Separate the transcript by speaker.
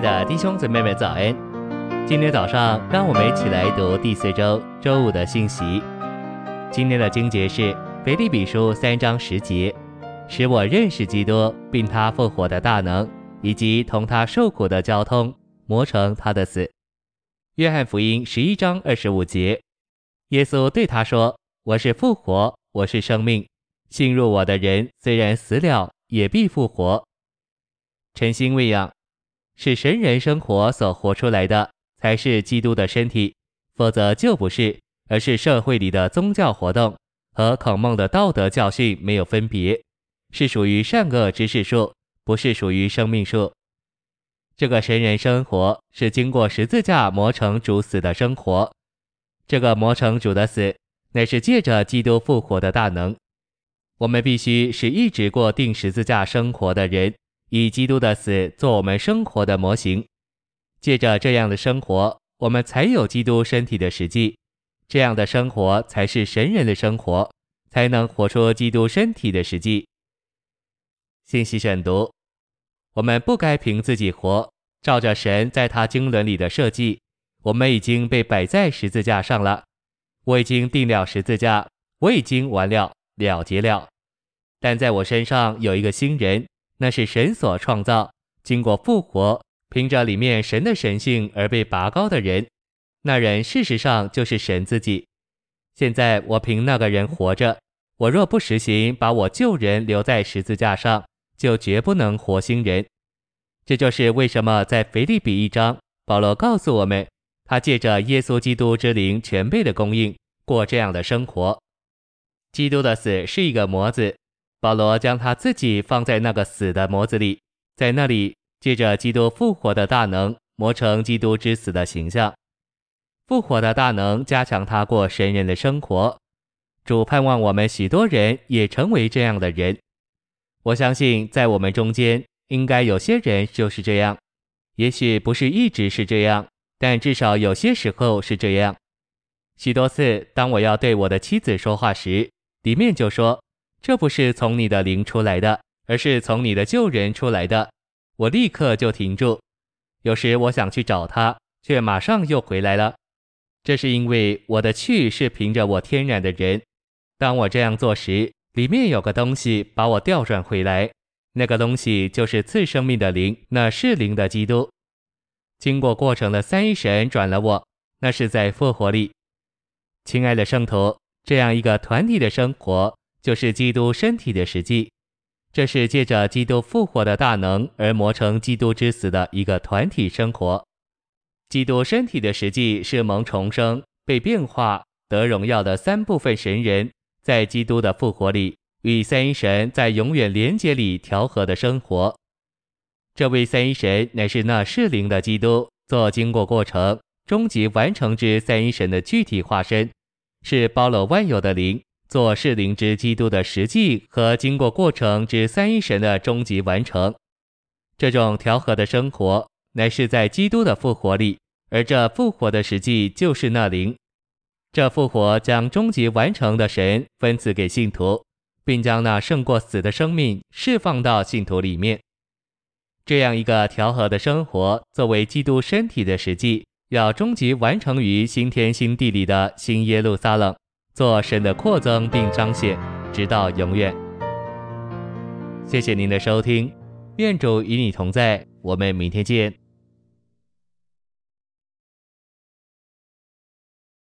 Speaker 1: 的弟兄姊妹们，早安！今天早上，让我们一起来读第四周周五的信息。今天的经节是腓立比书三章十节，使我认识基督，并他复活的大能，以及同他受苦的交通，磨成他的死。约翰福音十一章二十五节，耶稣对他说：“我是复活，我是生命，信入我的人，虽然死了，也必复活。”晨星喂养。是神人生活所活出来的，才是基督的身体，否则就不是，而是社会里的宗教活动和孔孟的道德教训没有分别，是属于善恶知识树，不是属于生命树。这个神人生活是经过十字架磨成主死的生活，这个磨成主的死，乃是借着基督复活的大能。我们必须是一直过钉十字架生活的人。以基督的死做我们生活的模型，借着这样的生活，我们才有基督身体的实际。这样的生活才是神人的生活，才能活出基督身体的实际。信息选读：我们不该凭自己活，照着神在他经纶里的设计，我们已经被摆在十字架上了。我已经定了十字架，我已经完了，了结了。但在我身上有一个新人。那是神所创造，经过复活，凭着里面神的神性而被拔高的人，那人事实上就是神自己。现在我凭那个人活着，我若不实行把我旧人留在十字架上，就绝不能活新人。这就是为什么在腓立比一章，保罗告诉我们，他借着耶稣基督之灵全备的供应，过这样的生活。基督的死是一个模子。保罗将他自己放在那个死的模子里，在那里借着基督复活的大能，磨成基督之死的形象。复活的大能加强他过神人的生活。主盼望我们许多人也成为这样的人。我相信在我们中间应该有些人就是这样，也许不是一直是这样，但至少有些时候是这样。许多次，当我要对我的妻子说话时，里面就说。这不是从你的灵出来的，而是从你的旧人出来的。我立刻就停住。有时我想去找他，却马上又回来了。这是因为我的去是凭着我天然的人。当我这样做时，里面有个东西把我调转回来。那个东西就是次生命的灵，那是灵的基督。经过过程的三一神转了我，那是在复活里。亲爱的圣徒，这样一个团体的生活。就是基督身体的实际，这是借着基督复活的大能而磨成基督之死的一个团体生活。基督身体的实际是蒙重生、被变化、得荣耀的三部分神人，在基督的复活里与三一神在永远连结里调和的生活。这位三一神乃是那适灵的基督，做经过过程、终极完成之三一神的具体化身，是包罗万有的灵。做是灵之基督的实际和经过过程之三一神的终极完成，这种调和的生活乃是在基督的复活里，而这复活的实际就是那灵。这复活将终极完成的神分赐给信徒，并将那胜过死的生命释放到信徒里面。这样一个调和的生活，作为基督身体的实际，要终极完成于新天新地里的新耶路撒冷。做神的扩增并彰显，直到永远。谢谢您的收听，愿主与你同在，我们明天见。